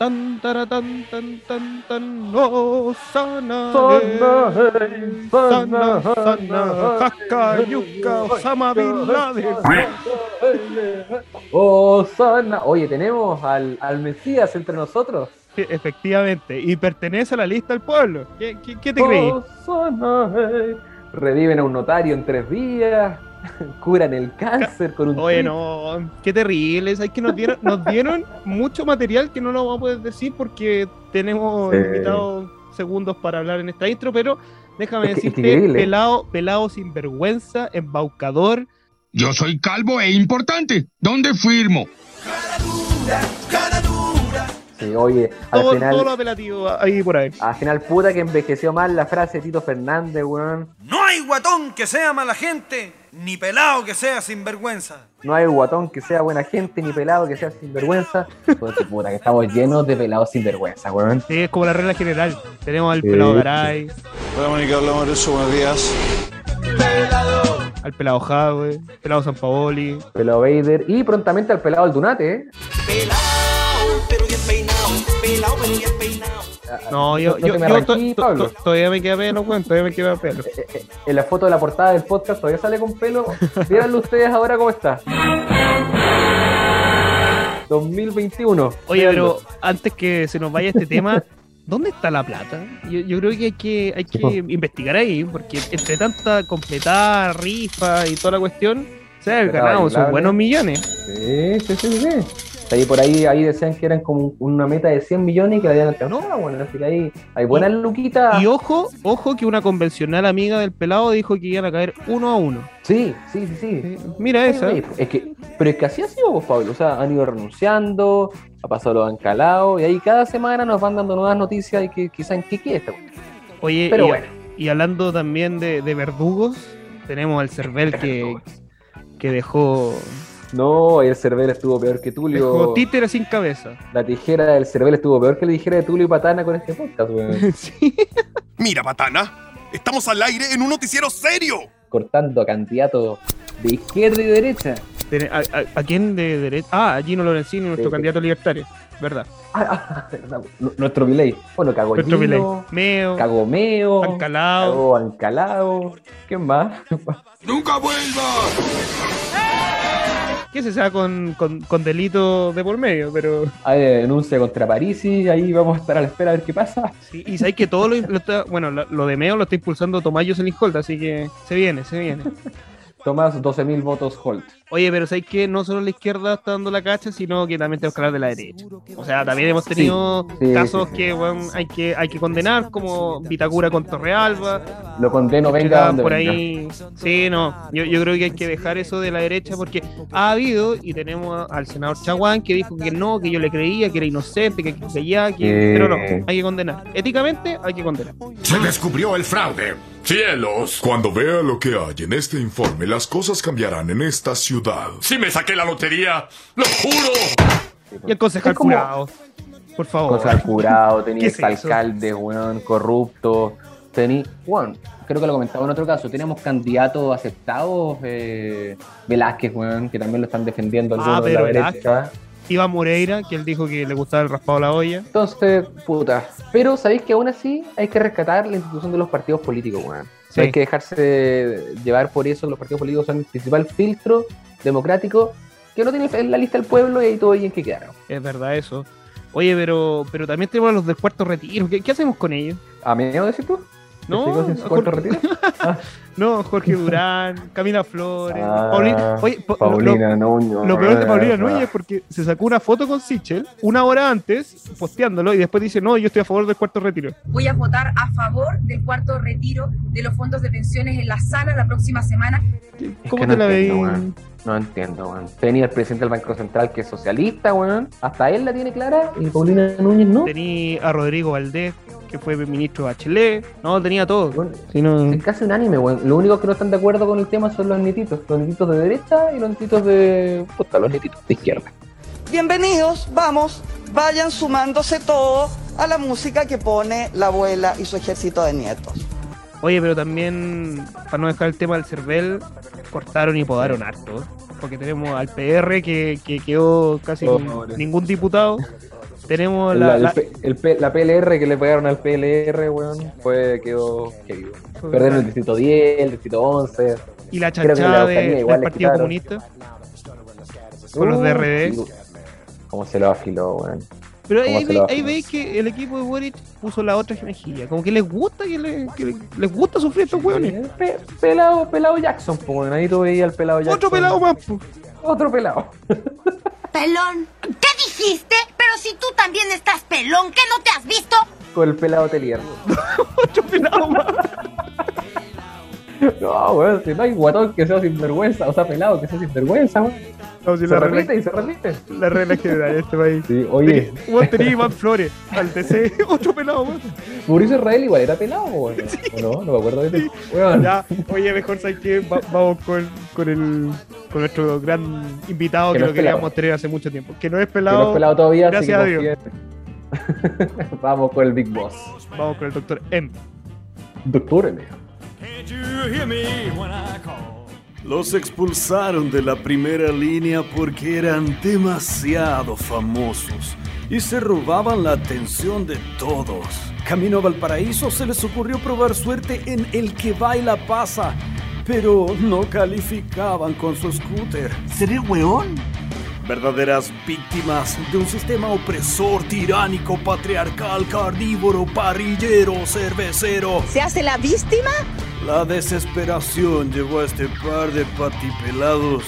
Tan, tara, tan, tan, tan, oh, sana, Sana, sana, Jaca, Yuca, Osama Bin Laden. Oh, sana. Oye, tenemos al, al Mesías entre nosotros. Efectivamente, y pertenece a la lista del pueblo. ¿Qué, qué, qué te creí? Oh, sana, hey. Reviven a un notario en tres días. Curan el cáncer con un Oye, tweet. no, qué terrible. Es que nos dieron, nos dieron mucho material que no lo vamos a poder decir porque tenemos Sí. invitados segundos para hablar en esta intro, pero déjame Es que- es decirte, increíble. pelado, pelado sinvergüenza, embaucador. Yo soy calvo e importante. ¿Dónde firmo? Sí, oye, al Todo, final, todo lo apelativo ahí por ahí. al final, puta que envejeció mal la frase de Tito Fernández, weón. No hay guatón que sea mala gente, ni pelado que sea sinvergüenza. No hay guatón que sea buena gente, ni pelado que sea sinvergüenza. Puta, puta, que estamos llenos de pelados sinvergüenza, weón. Sí, es como la regla general. Tenemos al Sí, pelado. Garay, Hola Mónica, hablamos de eso, buenos días. al pelado Jadwe, pelado San Paoli. Pelado Vader. Y prontamente al pelado Aldunate, ¿eh? No, yo, no yo, yo arranquí, to- to- Pablo. to- todavía me queda pelo, weón, todavía me queda pelo. Eh, eh, En la foto de la portada del podcast todavía sale con pelo. Mírenlo ustedes ahora cómo está. 2021. Oye, pero antes que se nos vaya este tema, ¿dónde está la plata? Yo, yo creo que hay que, hay que investigar ahí, porque entre tanta completada, rifa y toda la cuestión, se ha Completada, ganado sus buenos millones. Sí, sí, sí, sí. Ahí por ahí, ahí decían que eran como una meta de 100 millones y que la habían alcanzado. bueno, así que ahí hay buenas luquitas. Y ojo, ojo que una convencional amiga del pelado dijo que iban a caer uno a uno. Sí, sí, sí, sí. Sí, Mira esa. Oye, Es que, pero es que así ha sido, pues, Pablo. O sea, han ido renunciando, ha pasado lo han calado, y ahí cada semana nos van dando nuevas noticias y que quizás en qué cuestión. Oye, Pero y, bueno. y hablando también de, de verdugos, tenemos al Cervel que, que dejó, No, el Cervel estuvo peor que dejó Tulio. títere sin cabeza. La tijera del Cervel estuvo peor que la tijera de Tulio y Patana con este podcast, weón. Sí. Mira, Patana, estamos al aire en un noticiero serio. Cortando a candidatos de izquierda y derecha. Tene- ¿A, a- a quién de derecha? Ah, a Gino Lorenzini, nuestro candidato libertario. ¿Verdad? Ah, ah, verdad, nuestro Milei. Bueno, cagó Nuestro Milei. Meo, cagó Meo, Ancalao. cagó Ancalao. ¿Quién más? ¡Nunca vuelvas! Que se sea con, con, con delito de por medio, pero. Hay denuncia contra Parisi, ahí vamos a estar a la espera a ver qué pasa. Sí, y sabéis que todo lo, lo está. Bueno, lo, lo de Meo lo está impulsando Tomás Jocelyn así que se viene, se viene. Tomás 12.000 votos Holt. Oye, pero sabéis que no solo la izquierda está dando la cacha, sino que también tenemos que hablar de la derecha. O sea, también hemos tenido sí, casos sí, sí. que bueno, hay que hay que condenar, como Vitacura con Torrealba. Lo condeno, que venga por venga. ahí. Sí, no. Yo, yo creo que hay que dejar eso de la derecha porque ha habido, y tenemos al senador Chaguán que dijo que no, que yo le creía, que era inocente, que ya, que. Eh. Pero no, hay que condenar. Éticamente hay que condenar. Se descubrió el fraude. ¡Cielos! Cuando vea lo que hay en este informe, las cosas cambiarán en esta ciudad. Si me saqué la lotería, lo juro. Y el concejal curado. Por favor. Cosas al jurado, tenía ¿Qué es eso? exalcalde, weón, corrupto. Tení, bueno, creo que lo comentaba en otro caso, tenemos candidatos aceptados, eh, Velázquez, weón, que también lo están defendiendo Ah, algunos de la pero derecha. Iván Moreira, que él dijo que le gustaba el raspado a la olla. Entonces, puta. Pero sabéis que aún así hay que rescatar la institución de los partidos políticos, weón. Sí. Hay que dejarse llevar por eso, los partidos políticos son el principal filtro democrático que no tiene en la lista del pueblo y ahí todo bien que quedaron. Es verdad eso. Oye, pero, pero también tenemos a los del cuarto retiro. ¿Qué, qué hacemos con ellos? ¿A mí decir tú? No, ¿Este cosa en su a cuarto Jorge- retiro? No, Jorge Durán, Camila Flores, Ah, Paulina. Oye, po- lo- Nuño. Lo peor de Paulina ah, Núñez es porque se sacó una foto con Sichel una hora antes, posteándolo, y después dice, no, yo estoy a favor del cuarto retiro. Voy a votar a favor del cuarto retiro de los fondos de pensiones en la sala la próxima semana. Es ¿Cómo que te no la veis? No entiendo, weón. Tenía el presidente del Banco Central que es socialista, weón. Hasta él la tiene clara y Paulina Núñez no. Tenía a Rodrigo Valdés, que fue ministro de Bachelet. No, tenía todo. Bueno, Si no- Es casi unánime, weón. Lo único que no están de acuerdo con el tema son los nititos. Los nititos de derecha y los nititos de. Puta, los nititos de izquierda. Bienvenidos, vamos, vayan sumándose todos a la música que pone la abuela y su ejército de nietos. Oye, pero también, para no dejar el tema del CERVEL, cortaron y podaron harto. Porque tenemos al PR que, que quedó casi Oh, ningún diputado. Tenemos La, la, el la- el PLR que le pegaron al PLR, weón, fue, quedó weón. Perdieron el distrito 10, el distrito 11. y la chanchada de- del Partido quitaron. Comunista. Con los Uh, DRD. sí, Cómo se lo afiló, weón. Pero ahí, ¿Cómo ahí, se ve- ahí veis que el equipo de Boric puso la otra mejilla. Como que les gusta que, le- que le- les gusta sufrir estos hueones. Pe- pelado, pelado Jackson, pues. Ahí tú veías al pelado Jackson. Otro pelado más. po. Otro pelado. Pelón. ¿Qué dijiste? Pero si tú también estás pelón, ¿qué no te has visto? Con el pelado Telier. Otro pelado más. No, weón, si no hay guatón que sea sinvergüenza, o sea, pelado que sea sinvergüenza, weón. No, si Se la, repite regla, y se repite. la regla general de este país. Sí, oye, Vos tenés Iván Flores, al TC, otro pelado más. Mauricio Israel igual era pelado, weón. ¿O no? No me acuerdo de. Weón. Ya, oye, mejor sabes que vamos con, con el con nuestro gran invitado Que que, no lo queríamos tener hace mucho tiempo. Que no es Que pelado. no es pelado todavía, gracias a Dios. Vamos con el Big Boss. Vamos con el doctor M. Doctor M. Los expulsaron de la primera línea porque eran demasiado famosos y se robaban la atención de todos. Camino a Valparaíso se les ocurrió probar suerte en El que baila pasa, pero no calificaban con su scooter. ¿Seré weón? Verdaderas víctimas de un sistema opresor, tiránico, patriarcal, carnívoro, parrillero, cervecero. ¿Se hace la víctima? La desesperación llevó a este par de patipelados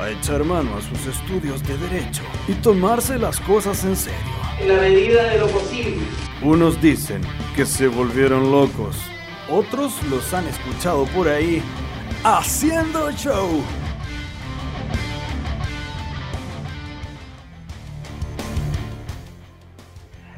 a echar mano a sus estudios de derecho y tomarse las cosas en serio. En la medida de lo posible. Unos dicen que se volvieron locos, otros los han escuchado por ahí haciendo show.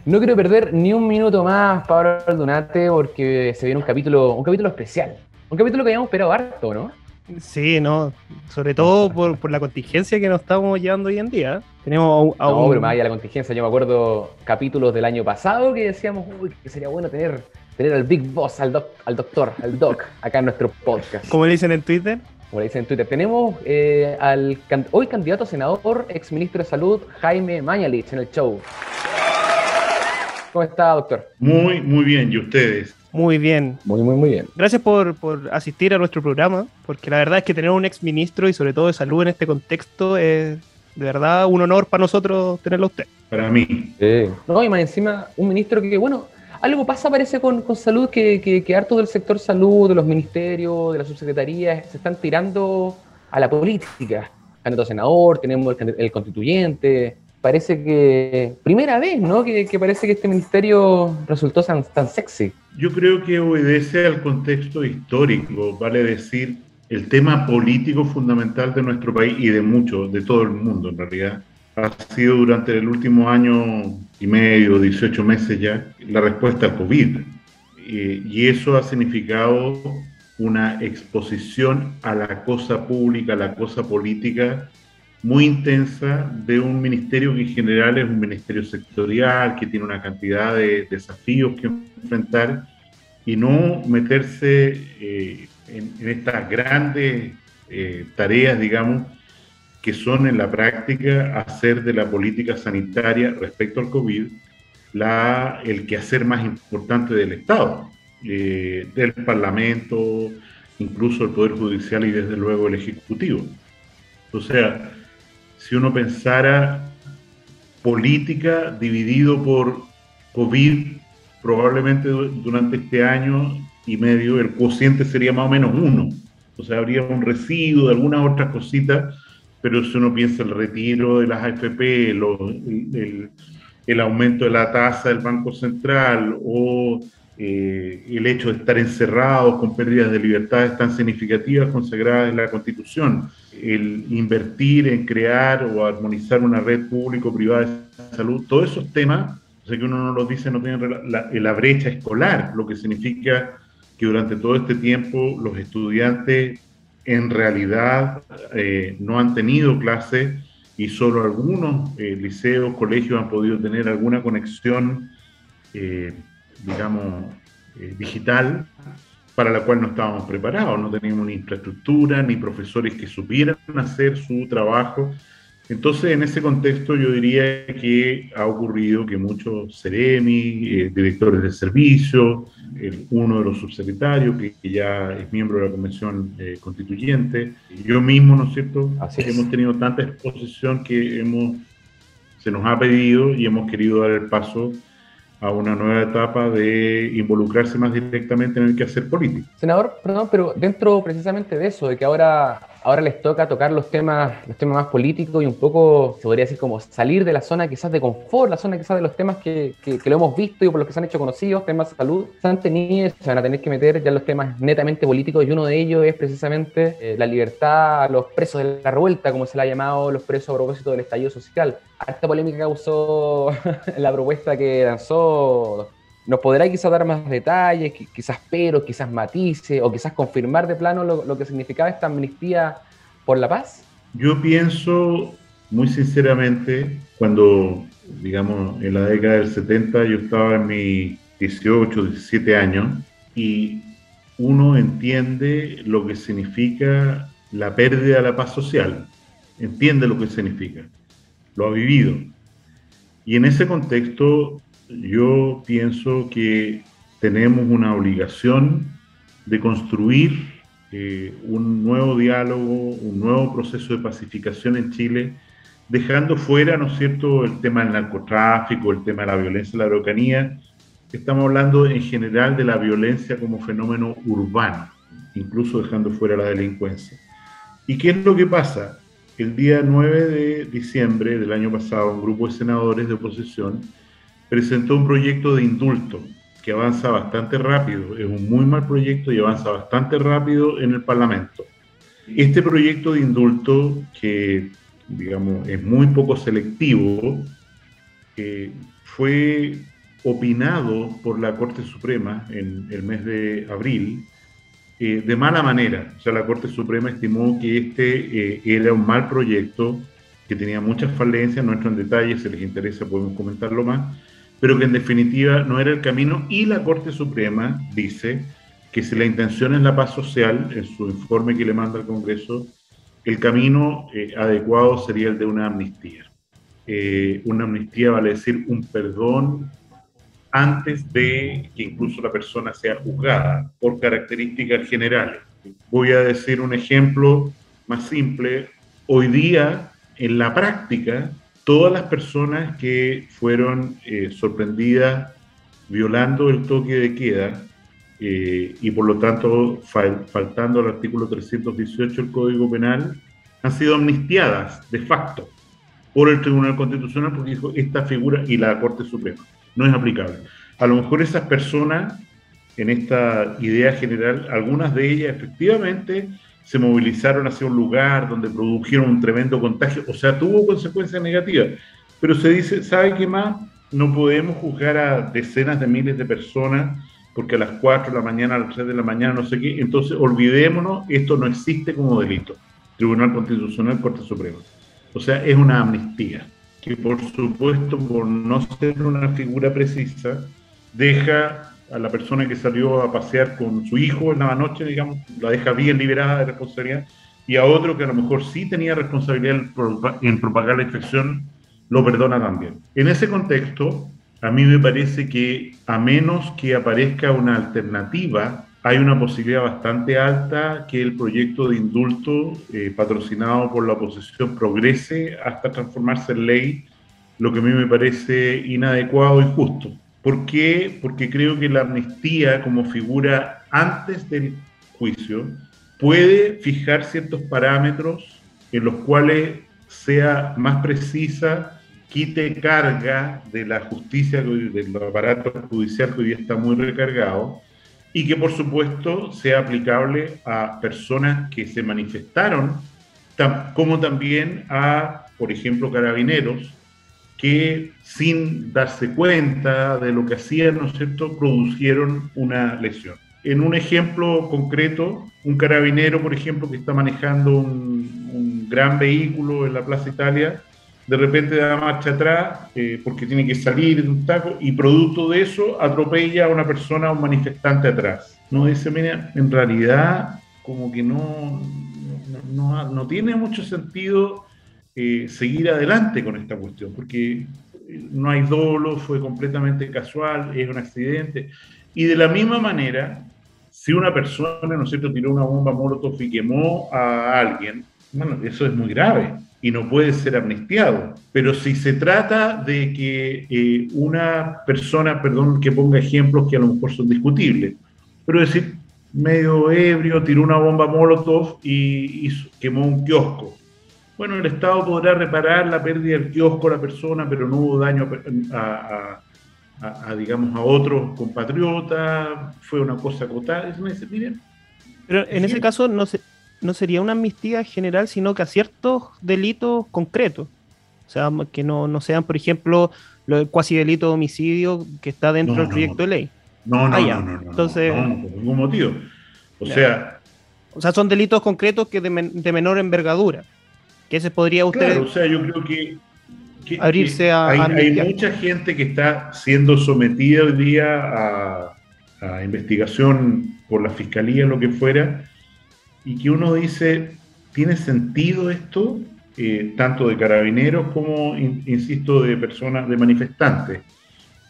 No quiero perder ni un minuto más, Pablo Aldunate, porque se viene un capítulo, un capítulo especial. Un capítulo que habíamos esperado harto, ¿no? Sí, no. Sobre todo por, por la contingencia que nos estamos llevando hoy en día. Tenemos a No, un- pero más allá de la contingencia, yo me acuerdo capítulos del año pasado que decíamos, uy, que sería bueno tener, tener al Big Boss, al, doc, al doctor, al doc, acá en nuestro podcast. Como le dicen en Twitter. Como le dicen en Twitter, tenemos eh, al can- hoy candidato a senador, ex ministro de Salud, Jaime Mañalich, en el show. ¿Cómo está, doctor? Muy, muy bien. ¿Y ustedes? Muy bien. Muy, muy, muy bien. Gracias por, por asistir a nuestro programa, porque la verdad es que tener un ex ministro y sobre todo de salud en este contexto es de verdad un honor para nosotros tenerlo a usted. Para mí. No, y más encima, un ministro que, bueno, algo pasa parece con, con salud, que, que, que hartos del sector salud, de los ministerios, de las subsecretarías, se están tirando a la política. Candidato a senador, tenemos el constituyente. Parece que, primera vez, ¿no? Que, que parece que este ministerio resultó tan, tan sexy. Yo creo que obedece al contexto histórico, vale decir, el tema político fundamental de nuestro país y de mucho, de todo el mundo en realidad, ha sido durante el último año y medio, 18 meses ya, la respuesta al COVID. Y eso ha significado una exposición a la cosa pública, a la cosa política muy intensa de un ministerio que en general es un ministerio sectorial, que tiene una cantidad de desafíos que enfrentar y no meterse eh, en, en estas grandes eh, tareas, digamos, que son en la práctica hacer de la política sanitaria respecto al COVID la, el quehacer más importante del Estado, eh, del Parlamento, incluso el Poder Judicial y desde luego el Ejecutivo. O sea, si uno pensara política dividido por COVID, probablemente du- durante este año y medio el cociente sería más o menos uno. O sea, habría un residuo de algunas otras cositas, pero si uno piensa el retiro de las AFP, el aumento de la tasa del Banco Central o eh, el hecho de estar encerrados con pérdidas de libertades tan significativas consagradas en la Constitución, el invertir en crear o armonizar una red público-privada de salud, todos esos temas, o sea que uno no los dice, no tienen la, la brecha escolar, lo que significa que durante todo este tiempo los estudiantes en realidad eh, no han tenido clases y solo algunos eh, liceos, colegios han podido tener alguna conexión, eh, digamos, eh, digital, para la cual no estábamos preparados, no teníamos ni infraestructura, ni profesores que supieran hacer su trabajo. Entonces, en ese contexto, yo diría que ha ocurrido que muchos CEREMI, eh, directores de servicio, uno de los subsecretarios, que, ya es miembro de la Convención eh, Constituyente, yo mismo, ¿no es cierto? Así hemos tenido tanta exposición que hemos, se nos ha pedido y hemos querido dar el paso a una nueva etapa de involucrarse más directamente en el quehacer político. Senador, perdón, pero dentro precisamente de eso, de que ahora, ahora les toca tocar los temas, los temas más políticos y un poco, se podría decir, como salir de la zona quizás de confort, la zona quizás de los temas que, que, lo hemos visto y por los que se han hecho conocidos, temas de salud, se han tenido, se van a tener que meter ya los temas netamente políticos y uno de ellos es precisamente eh, la libertad a los presos de la revuelta, como se le ha llamado los presos a propósito del estallido social. Esta polémica causó la propuesta que lanzó ¿Nos podrá quizás dar más detalles, quizás pero, quizás matices, o quizás confirmar de plano lo, que significaba esta amnistía por la paz? Yo pienso, muy sinceramente, cuando, digamos, en la década del 70 yo estaba en mis 18, 17 años, y uno entiende lo que significa la pérdida de la paz social, entiende lo que significa, lo ha vivido. Y en ese contexto yo pienso que tenemos una obligación de construir eh, un nuevo diálogo, un nuevo proceso de pacificación en Chile, dejando fuera, ¿no es cierto?, el tema del narcotráfico, el tema de la violencia en la Araucanía. Estamos hablando en general de la violencia como fenómeno urbano, incluso dejando fuera la delincuencia. ¿Y qué es lo que pasa? El día 9 de diciembre del año pasado, un grupo de senadores de oposición presentó un proyecto de indulto que avanza bastante rápido, es un muy mal proyecto y avanza bastante rápido en el Parlamento. Este proyecto de indulto, que digamos es muy poco selectivo, eh, fue opinado por la Corte Suprema en el mes de abril eh, de mala manera. O sea, la Corte Suprema estimó que este eh, era un mal proyecto, que tenía muchas falencias, no entro en detalles, si les interesa podemos comentarlo más, pero que en definitiva no era el camino y la Corte Suprema dice que si la intención es la paz social, en su informe que le manda al Congreso, el camino eh, adecuado sería el de una amnistía. Eh, una amnistía vale decir un perdón antes de que incluso la persona sea juzgada por características generales. Voy a decir un ejemplo más simple. Hoy día, en la práctica, todas las personas que fueron eh, sorprendidas violando el toque de queda eh, y por lo tanto faltando al artículo 318 del Código Penal, han sido amnistiadas de facto por el Tribunal Constitucional porque dijo esta figura y la Corte Suprema no es aplicable. A lo mejor esas personas, en esta idea general, algunas de ellas efectivamente se movilizaron hacia un lugar donde produjeron un tremendo contagio, o sea, tuvo consecuencias negativas. Pero se dice, ¿sabe qué más? No podemos juzgar a decenas de miles de personas porque a las 4 de la mañana, a las 3 de la mañana, no sé qué, entonces olvidémonos, esto no existe como delito. Tribunal Constitucional, Corte Suprema. O sea, es una amnistía, que por supuesto, por no ser una figura precisa, deja a la persona que salió a pasear con su hijo en la noche, digamos, la deja bien liberada de responsabilidad, y a otro que a lo mejor sí tenía responsabilidad en propagar la infección, lo perdona también. En ese contexto, a mí me parece que a menos que aparezca una alternativa, hay una posibilidad bastante alta que el proyecto de indulto eh, patrocinado por la oposición progrese hasta transformarse en ley, lo que a mí me parece inadecuado y justo. ¿Por qué? Porque creo que la amnistía como figura antes del juicio puede fijar ciertos parámetros en los cuales sea más precisa, quite carga de la justicia, del aparato judicial que hoy día está muy recargado, y que por supuesto sea aplicable a personas que se manifestaron, como también a, por ejemplo, carabineros, que sin darse cuenta de lo que hacían, ¿no es cierto?, produjeron una lesión. En un ejemplo concreto, un carabinero, por ejemplo, que está manejando un, gran vehículo en la Plaza Italia, de repente da marcha atrás eh, porque tiene que salir de un taco y producto de eso atropella a una persona, a un manifestante atrás. No dice, mira, en realidad como que no, no tiene mucho sentido eh, seguir adelante con esta cuestión, porque no hay dolo, fue completamente casual, es un accidente. Y de la misma manera, si una persona, ¿no es cierto?, tiró una bomba molotov y quemó a alguien, bueno, eso es muy grave y no puede ser amnistiado. Pero si se trata de que eh, una persona, perdón que ponga ejemplos que a lo mejor son discutibles, pero decir, medio ebrio, tiró una bomba molotov y, quemó un kiosco. Bueno, el Estado podrá reparar la pérdida del kiosco a la persona, pero no hubo daño a, a, digamos, a otros compatriotas, fue una cosa acotada. miren, pero en ese caso no, se, no sería una amnistía general, sino que a ciertos delitos concretos. O sea, que no, no sean, por ejemplo, lo del cuasi delito de homicidio que está dentro del proyecto de ley. No, no, ah, no, no, Entonces, por ningún motivo. O sea. O sea, son delitos concretos que de, menor envergadura. Que se podría usted. Claro, o sea, yo creo que. abrirse a. Hay, hay, mucha gente que está siendo sometida hoy día a, a investigación por la fiscalía, lo que fuera, y que uno dice, ¿tiene sentido esto? Eh, tanto de carabineros como, insisto, de personas, de manifestantes.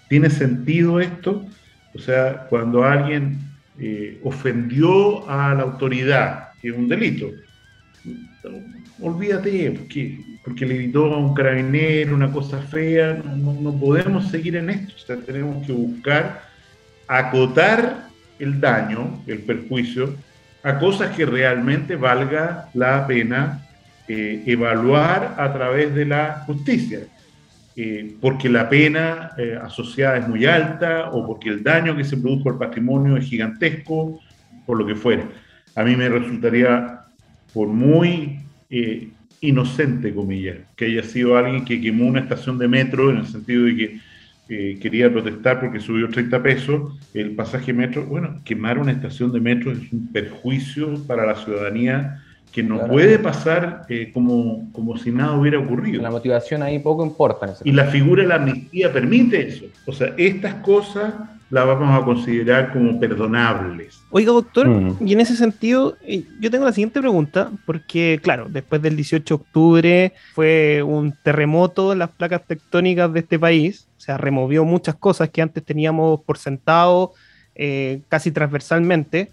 ¿Tiene sentido esto? O sea, cuando alguien eh, ofendió a la autoridad, que es un delito, olvídate, porque, porque le gritó a un carabinero una cosa fea, no, no podemos seguir en esto, o sea, tenemos que buscar acotar el daño, el perjuicio, a cosas que realmente valga la pena eh, evaluar a través de la justicia. Eh, porque la pena eh, asociada es muy alta o porque el daño que se produjo al patrimonio es gigantesco, por lo que fuera. A mí me resultaría, por muy inocente, comillas, que haya sido alguien que quemó una estación de metro en el sentido de que quería protestar porque subió 30 pesos el pasaje metro. Bueno, quemar una estación de metro es un perjuicio para la ciudadanía que no puede pasar eh, como, como si nada hubiera ocurrido. La motivación ahí poco importa. y la figura de la amnistía permite eso. O sea, estas cosas las vamos a considerar como perdonables. Oiga, doctor, mm. y en ese sentido, eh, yo tengo la siguiente pregunta, porque claro, después del 18 de octubre fue un terremoto en las placas tectónicas de este país, o sea, removió muchas cosas que antes teníamos por sentado eh, casi transversalmente.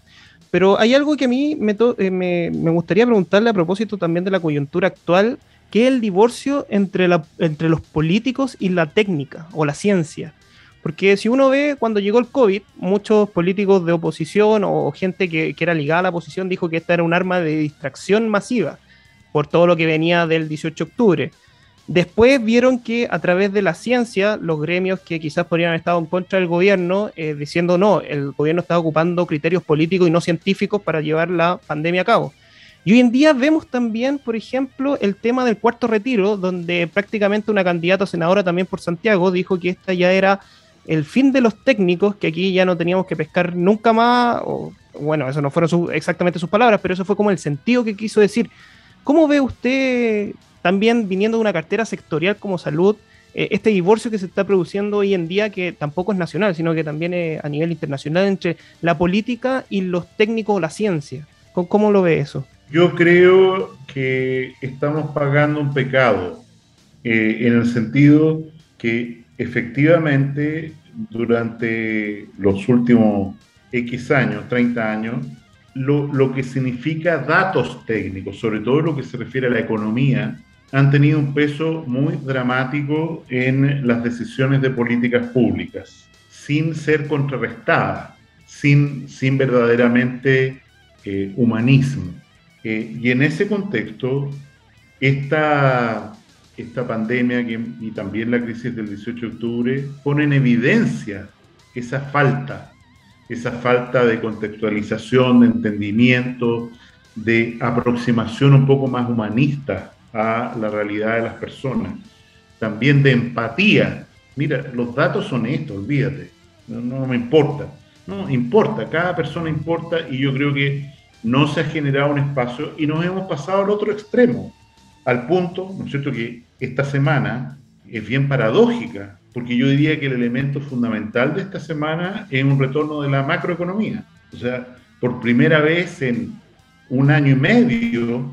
Pero hay algo que a mí eh, me, me, gustaría preguntarle a propósito también de la coyuntura actual, que es el divorcio entre, la, entre los políticos y la técnica o la ciencia. Porque si uno ve cuando llegó el COVID, muchos políticos de oposición o gente que, era ligada a la oposición dijo que esta era un arma de distracción masiva por todo lo que venía del 18 de octubre. Después vieron que a través de la ciencia, los gremios que quizás podrían haber estado en contra del gobierno, eh, diciendo no, el gobierno está ocupando criterios políticos y no científicos para llevar la pandemia a cabo. Y hoy en día vemos también, por ejemplo, el tema del cuarto retiro, donde prácticamente una candidata senadora también por Santiago dijo que esta ya era el fin de los técnicos, que aquí ya no teníamos que pescar nunca más, bueno, eso no fueron exactamente sus palabras, pero eso fue como el sentido que quiso decir. ¿Cómo ve usted, también viniendo de una cartera sectorial como salud, eh, este divorcio que se está produciendo hoy en día, que tampoco es nacional, sino que también es a nivel internacional entre la política y los técnicos o la ciencia? ¿Cómo, lo ve eso? Yo creo que estamos pagando un pecado, eh, en el sentido que efectivamente, durante los últimos X años, 30 años, lo, que significa datos técnicos, sobre todo lo que se refiere a la economía, han tenido un peso muy dramático en las decisiones de políticas públicas, sin ser contrarrestadas, sin, sin verdaderamente eh, humanismo. Eh, y en ese contexto, esta esta pandemia y también la crisis del 18 de octubre pone en evidencia esa falta, esa falta de contextualización, de entendimiento, de aproximación un poco más humanista a la realidad de las personas, también de empatía. Mira, los datos son estos, olvídate, no, no me importa, no importa, cada persona importa y yo creo que no se ha generado un espacio y nos hemos pasado al otro extremo, al punto, ¿no es cierto?, que esta semana es bien paradójica, porque yo diría que el elemento fundamental de esta semana es un retorno de la macroeconomía. O sea, por primera vez en un año y medio,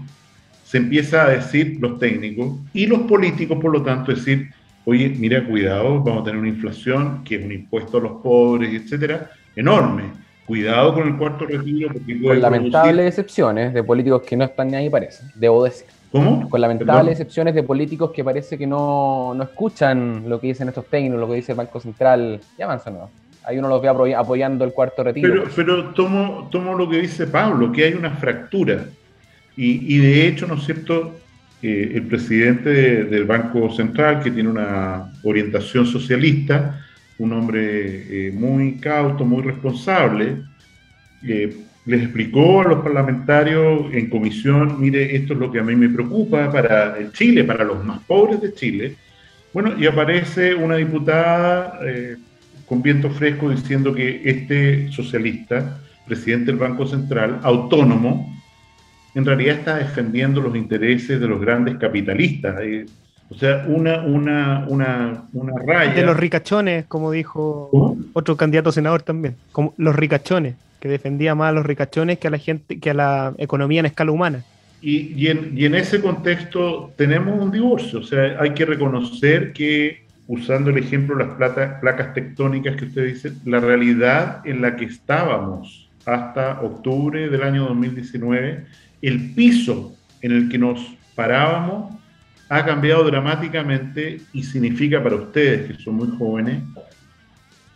se empieza a decir los técnicos y los políticos, por lo tanto, decir, oye, mira, cuidado, vamos a tener una inflación que es un impuesto a los pobres, etcétera, enorme. Cuidado con el cuarto retiro. Porque con lamentables excepciones de políticos que no están ni ahí, parece, debo decir. ¿Cómo? Con lamentables excepciones de políticos que parece que no, no, escuchan lo que dicen estos técnicos, lo que dice el Banco Central. Ya avanzan, ¿no? Ahí uno los ve apoyando el cuarto retiro. Pero, pero tomo, tomo lo que dice Pablo, que hay una fractura. Y, y de hecho, ¿no es cierto? Eh, el presidente del Banco Central, que tiene una orientación socialista, un hombre eh, muy cauto, muy responsable, eh, les explicó a los parlamentarios en comisión, mire, esto es lo que a mí me preocupa para el Chile, para los más pobres de Chile. Bueno, y aparece una diputada eh, con viento fresco diciendo que este socialista, presidente del Banco Central, autónomo, en realidad está defendiendo los intereses de los grandes capitalistas. O sea, una, una, una, una raya. De los ricachones, como dijo otro candidato senador también. Como los ricachones, que defendía más a los ricachones que a la gente, que a la economía en escala humana. Y, y, en, y en ese contexto tenemos un divorcio. O sea, hay que reconocer que, usando el ejemplo de las plata, placas tectónicas que usted dice, la realidad en la que estábamos hasta octubre del año 2019, el piso en el que nos parábamos ha cambiado dramáticamente y significa para ustedes, que son muy jóvenes,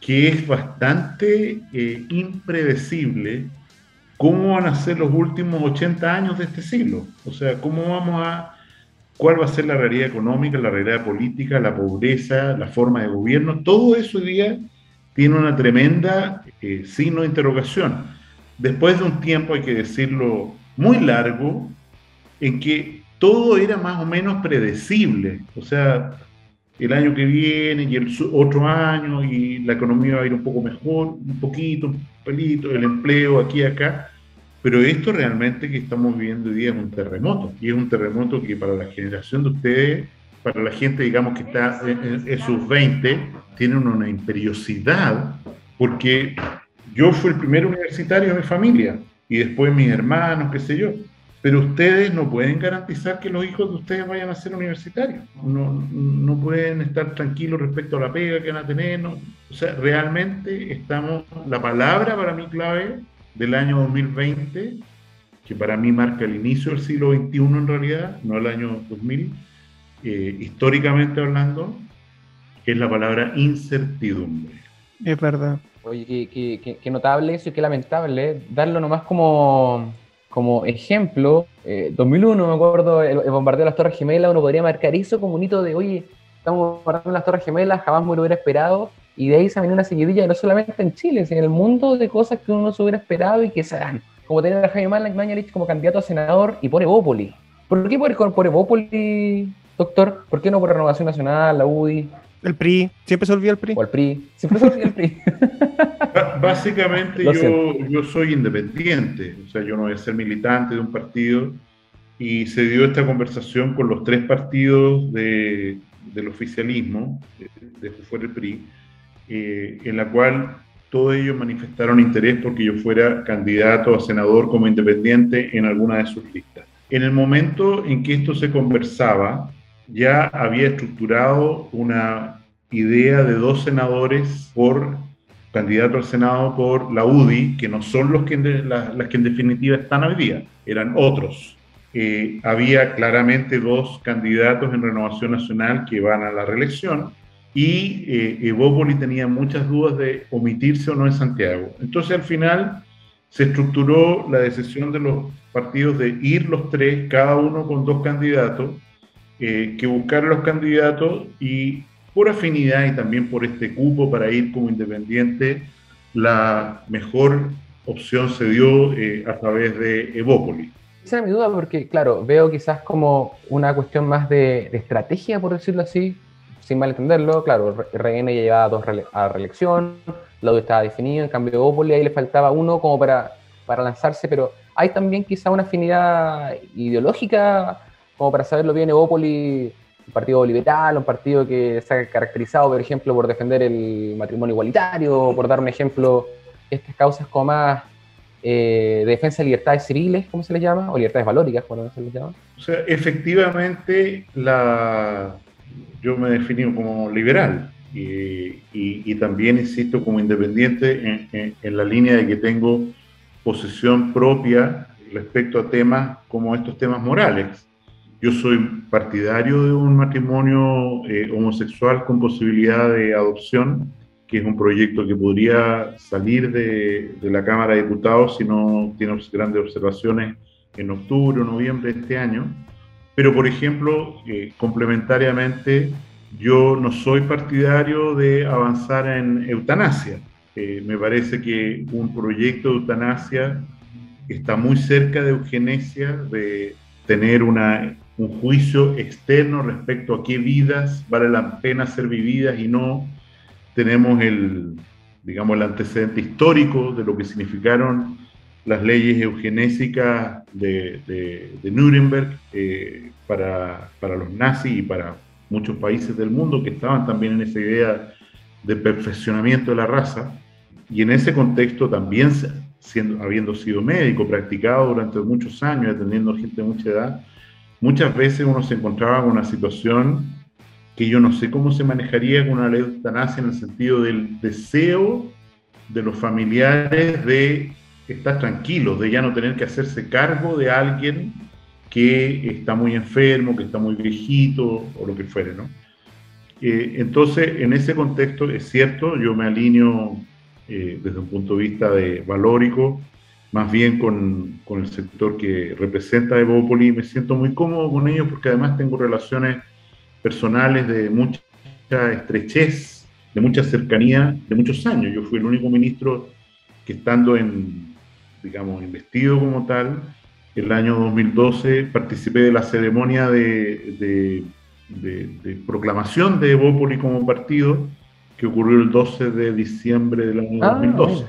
que es bastante eh, impredecible cómo van a ser los últimos 80 años de este siglo. O sea, cómo vamos a, cuál va a ser la realidad económica, la realidad política, la pobreza, la forma de gobierno. Todo eso hoy día tiene una tremenda eh, signo de interrogación. Después de un tiempo, hay que decirlo, muy largo, en que todo era más o menos predecible. O sea, el año que viene y el otro año y la economía va a ir un poco mejor, un poquito, un pelito, el empleo aquí y acá. Pero esto realmente que estamos viviendo hoy día es un terremoto. Y es un terremoto que para la generación de ustedes, para la gente, digamos, que está en, sus 20, tienen una imperiosidad, porque yo fui el primer universitario de mi familia y después mis hermanos, qué sé yo pero ustedes no pueden garantizar que los hijos de ustedes vayan a ser universitarios. No, no pueden estar tranquilos respecto a la pega que van a tener. O sea, realmente estamos, la palabra para mí clave del año 2020, que para mí marca el inicio del siglo XXI en realidad, no el año 2000, eh, históricamente hablando, es la palabra incertidumbre. Es verdad. Oye, qué, qué notable eso y qué lamentable darlo nomás como como ejemplo, 2001, eh, me acuerdo, el, bombardeo de las Torres Gemelas, uno podría marcar eso como un hito de, oye, estamos bombardeando las Torres Gemelas, jamás me lo hubiera esperado, y de ahí se venía una seguidilla, no solamente en Chile, sino en el mundo de cosas que uno no se hubiera esperado y que se dan. Como tener a Jaime Mañalich como candidato a senador y por Evópoli. ¿Por qué por, por Evópoli, doctor? ¿Por qué no por Renovación Nacional, la UDI? El PRI, siempre se olvida el PRI. O el PRI, siempre se olvida el PRI. Básicamente yo, yo soy independiente, o sea, yo no voy a ser militante de un partido y se dio esta conversación con los tres partidos de, del oficialismo, desde fuera el PRI, eh, en la cual todos ellos manifestaron interés porque yo fuera candidato a senador como independiente en alguna de sus listas. En el momento en que esto se conversaba, ya había estructurado una idea de dos senadores por candidato al Senado por la UDI, que no son los que las que en definitiva están hoy día, eran otros. Eh, había claramente dos candidatos en Renovación Nacional que van a la reelección y eh, tenía muchas dudas de omitirse o no en Santiago. Entonces al final se estructuró la decisión de los partidos de ir los tres, cada uno con dos candidatos, eh, que buscar los candidatos y por afinidad y también por este cupo para ir como independiente, la mejor opción se dio eh, a través de Evópolis. Esa es mi duda porque, claro, veo quizás como una cuestión más de, estrategia, por decirlo así, sin malentenderlo. Claro, RN ya llevaba dos a reelección, lado estaba definido, en cambio Evópolis ahí le faltaba uno como para, para lanzarse, pero hay también quizá una afinidad ideológica como para saberlo bien, Evópolis, un partido liberal, un partido que se ha caracterizado, por ejemplo, por defender el matrimonio igualitario, por dar un ejemplo, estas causas como más eh, de defensa de libertades civiles, ¿cómo se les llama? O libertades valóricas, ¿cómo se les llama? O sea, efectivamente, la, yo me defino como liberal y, y, también, insisto, como independiente en, en, la línea de que tengo posición propia respecto a temas como estos temas morales. Yo soy partidario de un matrimonio eh, homosexual con posibilidad de adopción que es un proyecto que podría salir de, de, la Cámara de Diputados si no tiene grandes observaciones en octubre o noviembre de este año. Pero, por ejemplo, eh, complementariamente, yo no soy partidario de avanzar en eutanasia. Eh, me parece que un proyecto de eutanasia está muy cerca de eugenesia, de tener una, un juicio externo respecto a qué vidas vale la pena ser vividas y no tenemos el, digamos, el antecedente histórico de lo que significaron las leyes eugenésicas de, de, Nuremberg eh, para, para, los nazis y para muchos países del mundo que estaban también en esa idea de perfeccionamiento de la raza. Y en ese contexto también, siendo, habiendo sido médico, practicado durante muchos años, atendiendo gente de mucha edad, muchas veces uno se encontraba con una situación que yo no sé cómo se manejaría con una ley de eutanasia en el sentido del deseo de los familiares de estar tranquilos, de ya no tener que hacerse cargo de alguien que está muy enfermo, que está muy viejito o lo que fuere, ¿no? Eh, entonces, en ese contexto, es cierto, yo me alineo eh, desde un punto de vista de valórico, más bien con, con el sector que representa Evópoli, me siento muy cómodo con ellos porque además tengo relaciones personales de mucha estrechez, de mucha cercanía, de muchos años. Yo fui el único ministro que estando en, digamos, investido como tal, el año 2012 participé de la ceremonia de, de, proclamación de Evópoli como partido que ocurrió el 12 de diciembre del año 2012.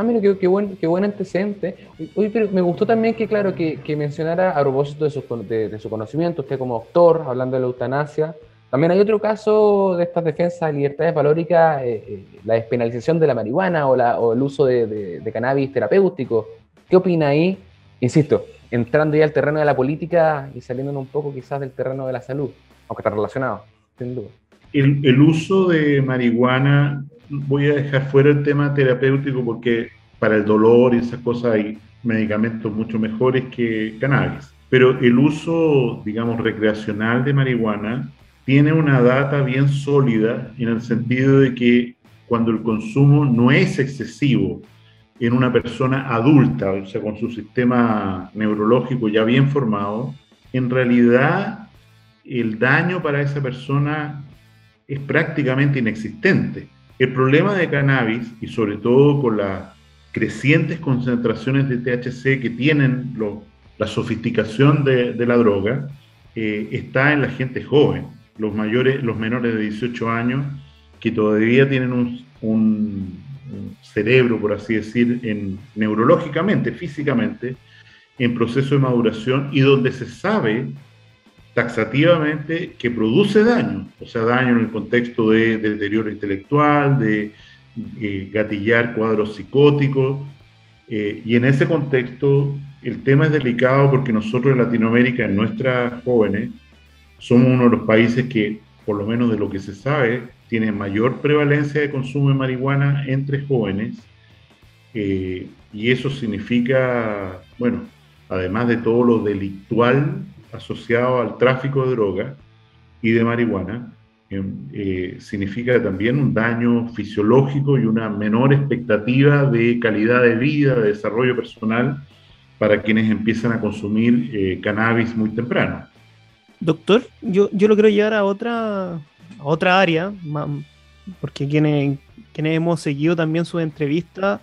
Ah, mira, qué, qué, buen, qué buen antecedente. Oye, pero me gustó también que, claro, que, mencionara a propósito de su, conocimiento, usted como doctor, hablando de la eutanasia. También hay otro caso de estas defensas de libertades valóricas, eh, eh, la despenalización de la marihuana o, el uso de, cannabis terapéutico. ¿Qué opina ahí? Insisto, entrando ya al terreno de la política y saliendo un poco quizás del terreno de la salud, aunque está relacionado, sin duda. El uso de marihuana voy a dejar fuera el tema terapéutico porque para el dolor y esas cosas hay medicamentos mucho mejores que cannabis. Pero el uso, digamos, recreacional de marihuana tiene una data bien sólida en el sentido de que cuando el consumo no es excesivo en una persona adulta, o sea, con su sistema neurológico ya bien formado, en realidad el daño para esa persona es prácticamente inexistente. El problema de cannabis, y sobre todo con las crecientes concentraciones de THC que tienen la sofisticación de, la droga, eh, está en la gente joven, los, mayores, los menores de 18 años, que todavía tienen un, cerebro, por así decir, en, neurológicamente, físicamente, en proceso de maduración y donde se sabe taxativamente que produce daño, o sea, daño en el contexto de, deterioro intelectual, de eh, gatillar cuadros psicóticos, eh, y en ese contexto el tema es delicado porque nosotros en Latinoamérica, en nuestras jóvenes, somos uno de los países que, por lo menos de lo que se sabe, tiene mayor prevalencia de consumo de marihuana entre jóvenes, eh, y eso significa, bueno, además de todo lo delictual asociado al tráfico de droga y de marihuana, em, eh, significa también un daño fisiológico y una menor expectativa de calidad de vida, de desarrollo personal para quienes empiezan a consumir eh, cannabis muy temprano. Doctor, yo, yo lo quiero llevar a otra, a otra área, porque quienes, quienes hemos seguido también su entrevista,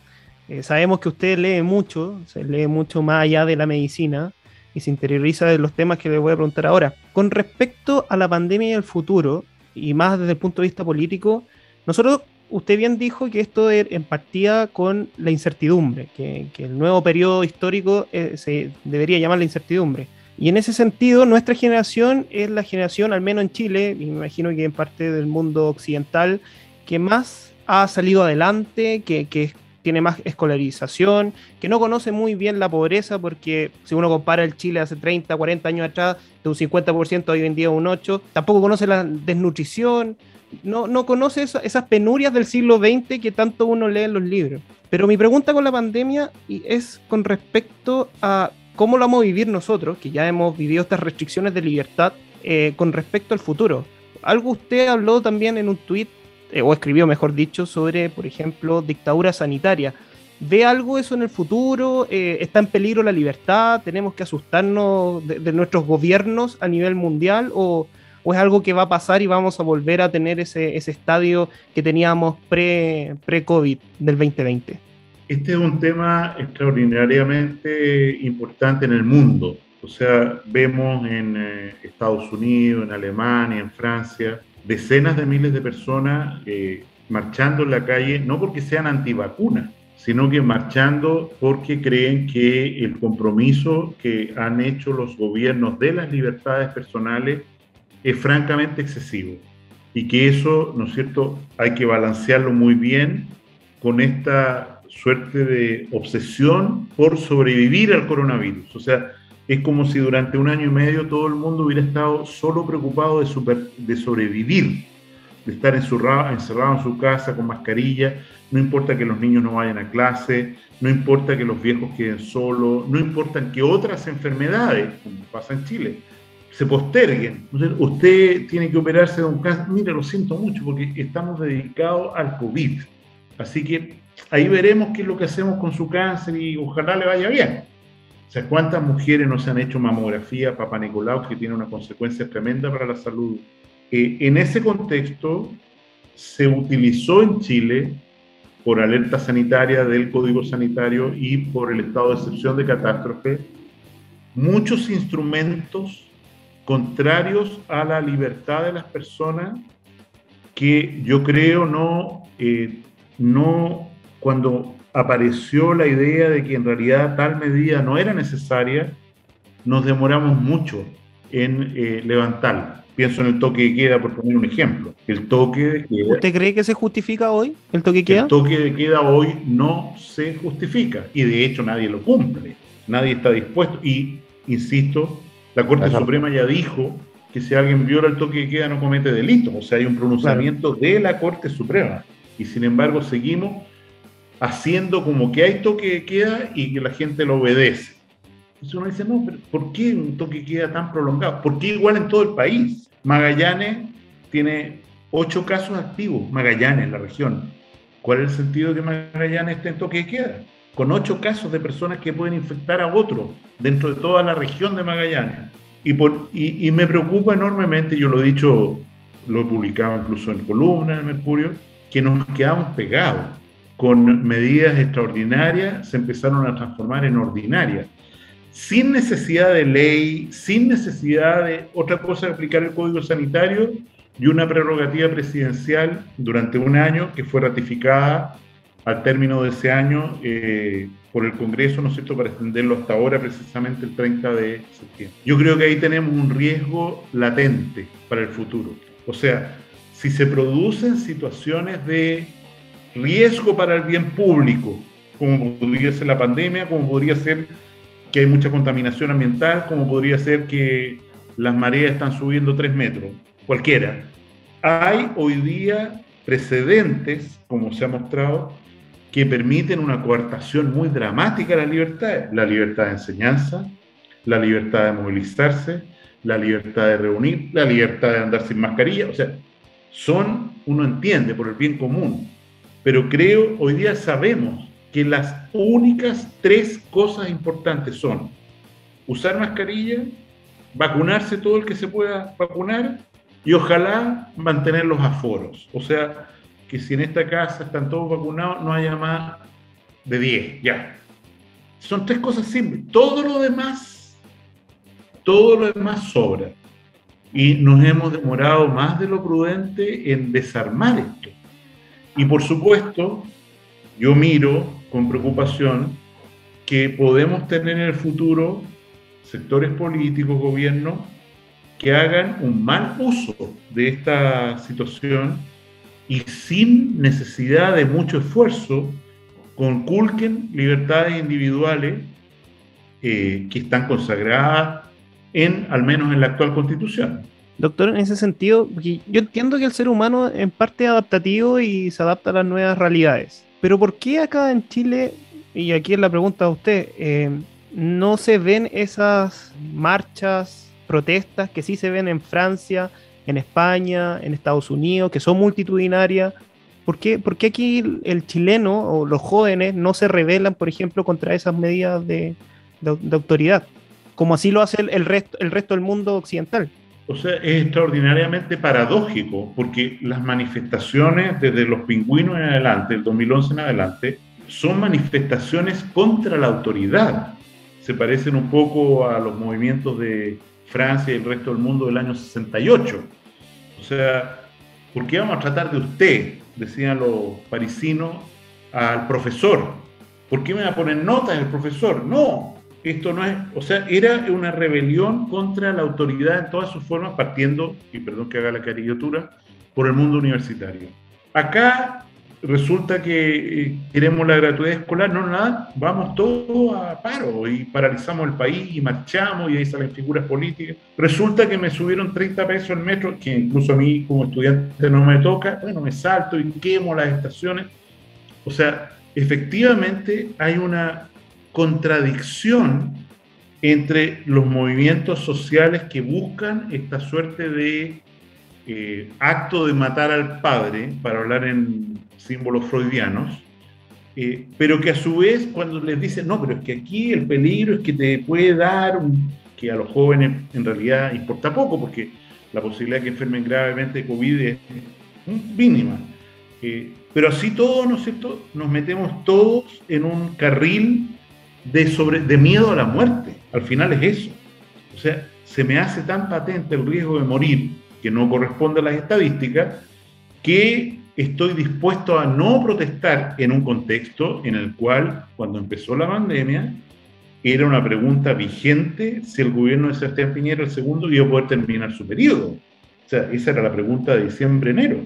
eh, sabemos que usted lee mucho, se lee mucho más allá de la medicina, y se interioriza de los temas que le voy a preguntar ahora. Con respecto a la pandemia y el futuro, y más desde el punto de vista político, nosotros, usted bien dijo que esto er, en partía con la incertidumbre, que, el nuevo periodo histórico eh, se debería llamar la incertidumbre. Y en ese sentido, nuestra generación es la generación, al menos en Chile, y me imagino que en parte del mundo occidental, que más ha salido adelante, que, que tiene más escolarización, que no conoce muy bien la pobreza, porque si uno compara el Chile hace 30, 40 años atrás, de un 50% hoy en día un 8%, tampoco conoce la desnutrición, no, no conoce esas penurias del siglo XX que tanto uno lee en los libros. Pero mi pregunta con la pandemia es con respecto a cómo lo vamos a vivir nosotros, que ya hemos vivido estas restricciones de libertad, eh, con respecto al futuro. Algo usted habló también en un tuit, eh, o escribió mejor dicho, sobre, por ejemplo, dictadura sanitaria. ¿Ve algo eso en el futuro? Eh, ¿Está en peligro la libertad? ¿Tenemos que asustarnos de, nuestros gobiernos a nivel mundial? ¿O, ¿O, es algo que va a pasar y vamos a volver a tener ese, ese estadio que teníamos pre-COVID del 2020? Este es un tema extraordinariamente importante en el mundo. O sea, vemos en eh, Estados Unidos, en Alemania, en Francia, decenas de miles de personas eh, marchando en la calle, no porque sean antivacunas, sino que marchando porque creen que el compromiso que han hecho los gobiernos de las libertades personales es francamente excesivo y que eso, ¿no es cierto?, hay que balancearlo muy bien con esta suerte de obsesión por sobrevivir al coronavirus. O sea, es como si durante un año y medio todo el mundo hubiera estado solo preocupado de, sobrevivir, de estar encerrado, en su casa con mascarilla. No importa que los niños no vayan a clase, no importa que los viejos queden solos, no importa que otras enfermedades, como pasa en Chile, se posterguen. usted tiene que operarse de un cáncer. Mire, lo siento mucho porque estamos dedicados al COVID. Así que ahí veremos qué es lo que hacemos con su cáncer y ojalá le vaya bien. O sea, ¿cuántas mujeres no se han hecho mamografía Papa Nicolau que tiene una consecuencia tremenda para la salud? Eh, en ese contexto, se utilizó en Chile, por alerta sanitaria del Código Sanitario y por el estado de excepción de catástrofe, muchos instrumentos contrarios a la libertad de las personas que yo creo no, eh, no cuando apareció la idea de que en realidad tal medida no era necesaria, nos demoramos mucho en eh, levantarla. Pienso en el toque de queda, por poner un ejemplo. El toque de queda, ¿Usted cree que se justifica hoy el toque de queda? El toque de queda hoy no se justifica y de hecho nadie lo cumple. Nadie está dispuesto. Y, insisto, la Corte Suprema ya dijo que si alguien viola el toque de queda no comete delito. O sea, hay un pronunciamiento de la Corte Suprema. Y sin embargo seguimos haciendo como que hay toque de queda y que la gente lo obedece. Entonces uno dice, no, ¿por qué un toque de queda tan prolongado? ¿Por qué igual en todo el país? Magallanes tiene ocho casos activos, Magallanes, la región. ¿Cuál es el sentido de que Magallanes esté en toque de queda? Con ocho casos de personas que pueden infectar a otro dentro de toda la región de Magallanes. Y, me preocupa enormemente, yo lo he dicho, lo he publicado incluso en columnas en Mercurio, que nos quedamos pegados con medidas extraordinarias, se empezaron a transformar en ordinarias, sin necesidad de ley, sin necesidad de otra cosa de aplicar el Código Sanitario y una prerrogativa presidencial durante un año que fue ratificada al término de ese año eh, por el Congreso, ¿no es cierto?, para extenderlo hasta ahora, precisamente el 30 de septiembre. Yo creo que ahí tenemos un riesgo latente para el futuro. O sea, si se producen situaciones de riesgo para el bien público, como podría ser la pandemia, como podría ser que hay mucha contaminación ambiental, como podría ser que las mareas están subiendo tres metros, cualquiera. Hay hoy día precedentes, como se ha mostrado, que permiten una coartación muy dramática de la libertad, la libertad de enseñanza, la libertad de movilizarse, la libertad de reunir, la libertad de andar sin mascarilla, o sea, son, uno entiende, por el bien común, pero creo, hoy día sabemos que las únicas tres cosas importantes son usar mascarilla, vacunarse todo el que se pueda vacunar y ojalá mantener los aforos. O sea, que si en esta casa están todos vacunados, no haya más de 10, ya. Son tres cosas simples. Todo lo demás, todo lo demás sobra. Y nos hemos demorado más de lo prudente en desarmar esto. Y por supuesto, yo miro con preocupación que podemos tener en el futuro sectores políticos, gobiernos, que hagan un mal uso de esta situación y sin necesidad de mucho esfuerzo conculquen libertades individuales eh, que están consagradas en, al menos en la actual constitución. Doctor, en ese sentido, yo entiendo que el ser humano en parte es adaptativo y se adapta a las nuevas realidades. Pero ¿por qué acá en Chile, y aquí es la pregunta a usted, eh, no se ven esas marchas, protestas que sí se ven en Francia, en España, en Estados Unidos, que son multitudinarias? ¿Por qué, por qué aquí el chileno o los jóvenes no se rebelan, por ejemplo, contra esas medidas de, de, autoridad, como así lo hace el, resto, el resto del mundo occidental. O sea, es extraordinariamente paradójico, porque las manifestaciones desde los pingüinos en adelante, el 2011 en adelante, son manifestaciones contra la autoridad. Se parecen un poco a los movimientos de Francia y el resto del mundo del año 68. O sea, ¿por qué vamos a tratar de usted, decían los parisinos, al profesor? ¿Por qué me va a poner notas el profesor? No, esto no es, o sea, era una rebelión contra la autoridad en todas sus formas, partiendo, y perdón que haga la caricatura, por el mundo universitario. Acá resulta que eh, queremos la gratuidad escolar, no, nada, vamos todos a paro y paralizamos el país y marchamos y ahí salen figuras políticas. Resulta que me subieron 30 pesos el metro, que incluso a mí como estudiante no me toca, bueno, me salto y quemo las estaciones. O sea, efectivamente hay una contradicción entre los movimientos sociales que buscan esta suerte de eh, acto de matar al padre, para hablar en símbolos freudianos, eh, pero que a su vez cuando les dicen, no, pero es que aquí el peligro es que te puede dar, que a los jóvenes en realidad importa poco, porque la posibilidad de que enfermen gravemente de COVID es mínima. Eh, pero así todos, ¿no es cierto?, nos metemos todos en un carril de, sobre, de miedo a la muerte. Al final es eso. O sea, se me hace tan patente el riesgo de morir, que no corresponde a las estadísticas, que estoy dispuesto a no protestar en un contexto en el cual, cuando empezó la pandemia, era una pregunta vigente si el gobierno de Sebastián Piñera, el segundo, iba a poder terminar su periodo. O sea, esa era la pregunta de diciembre-enero.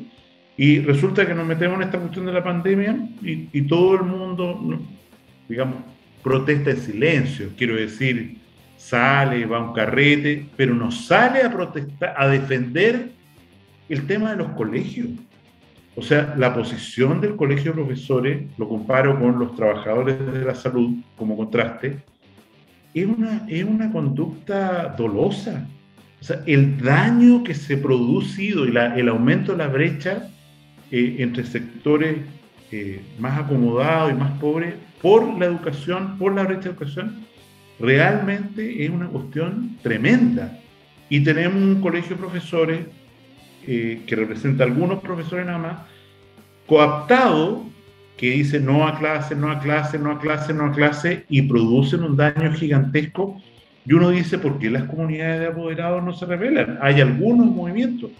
Y resulta que nos metemos en esta cuestión de la pandemia y, y todo el mundo, digamos, protesta en silencio, quiero decir, sale, va a un carrete, pero no sale a protestar, a defender el tema de los colegios. O sea, la posición del colegio de profesores, lo comparo con los trabajadores de la salud como contraste, es una, es una conducta dolosa. O sea, el daño que se ha producido y la, el aumento de la brecha eh, entre sectores eh, más acomodados y más pobres por la educación, por la brecha de educación, realmente es una cuestión tremenda. Y tenemos un colegio de profesores eh, que representa a algunos profesores nada más, coaptado, que dice no a clase, no a clase, no a clase, no a clase, y producen un daño gigantesco. Y uno dice, ¿por qué las comunidades de apoderados no se rebelan? Hay algunos movimientos,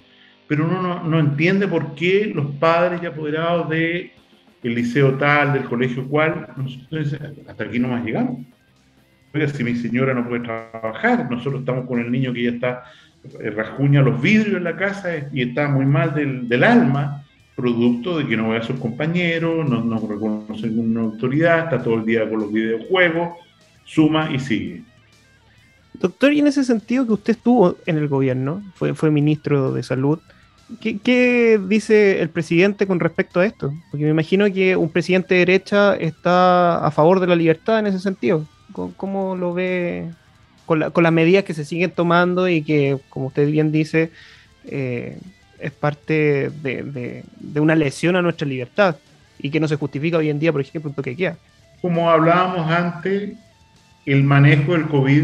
pero uno no, no entiende por qué los padres y apoderados de el liceo tal, del colegio cual, nosotros hasta aquí no más llegamos. Oiga, si mi señora no puede trabajar, nosotros estamos con el niño que ya está, eh, rajuña los vidrios en la casa y está muy mal del, del alma, producto de que no ve a sus compañeros, no, no reconoce ninguna autoridad, está todo el día con los videojuegos, suma y sigue. Doctor, y en ese sentido que usted estuvo en el gobierno, fue, fue ministro de salud, ¿Qué, dice el presidente con respecto a esto? Porque me imagino que un presidente de derecha está a favor de la libertad en ese sentido. ¿Cómo, lo ve con, las medidas que se siguen tomando y que, como usted bien dice, eh, es parte de, una lesión a nuestra libertad y que no se justifica hoy en día, por ejemplo, en toque? Como hablábamos antes, el manejo del COVID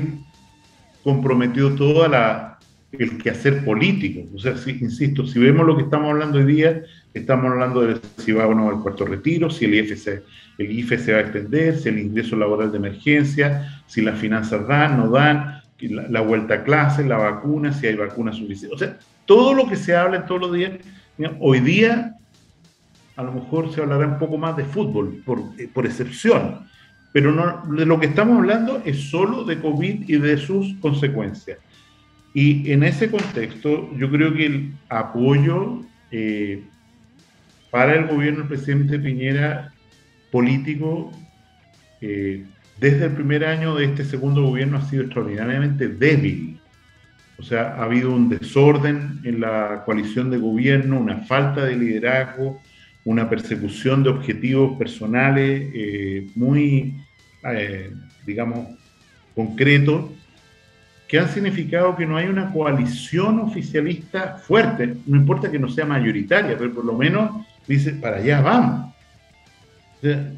comprometió toda la el quehacer político. O sea, si, insisto, si vemos lo que estamos hablando hoy día, estamos hablando de si va o no al cuarto retiro, si el IFE, el IFE se va a extender, si el ingreso laboral de emergencia, si las finanzas dan, no dan, la, vuelta a clase, la vacuna, si hay vacunas suficientes. O sea, todo lo que se habla todos los días, hoy día a lo mejor se hablará un poco más de fútbol, por, eh, por excepción, pero no, de lo que estamos hablando es solo de COVID y de sus consecuencias. Y en ese contexto, yo creo que el apoyo eh, para el gobierno del presidente Piñera político eh, desde el primer año de este segundo gobierno ha sido extraordinariamente débil. O sea, ha habido un desorden en la coalición de gobierno, una falta de liderazgo, una persecución de objetivos personales eh, muy, digamos, concretos, que han significado que no hay una coalición oficialista fuerte, no importa que no sea mayoritaria, pero por lo menos dice, para allá vamos.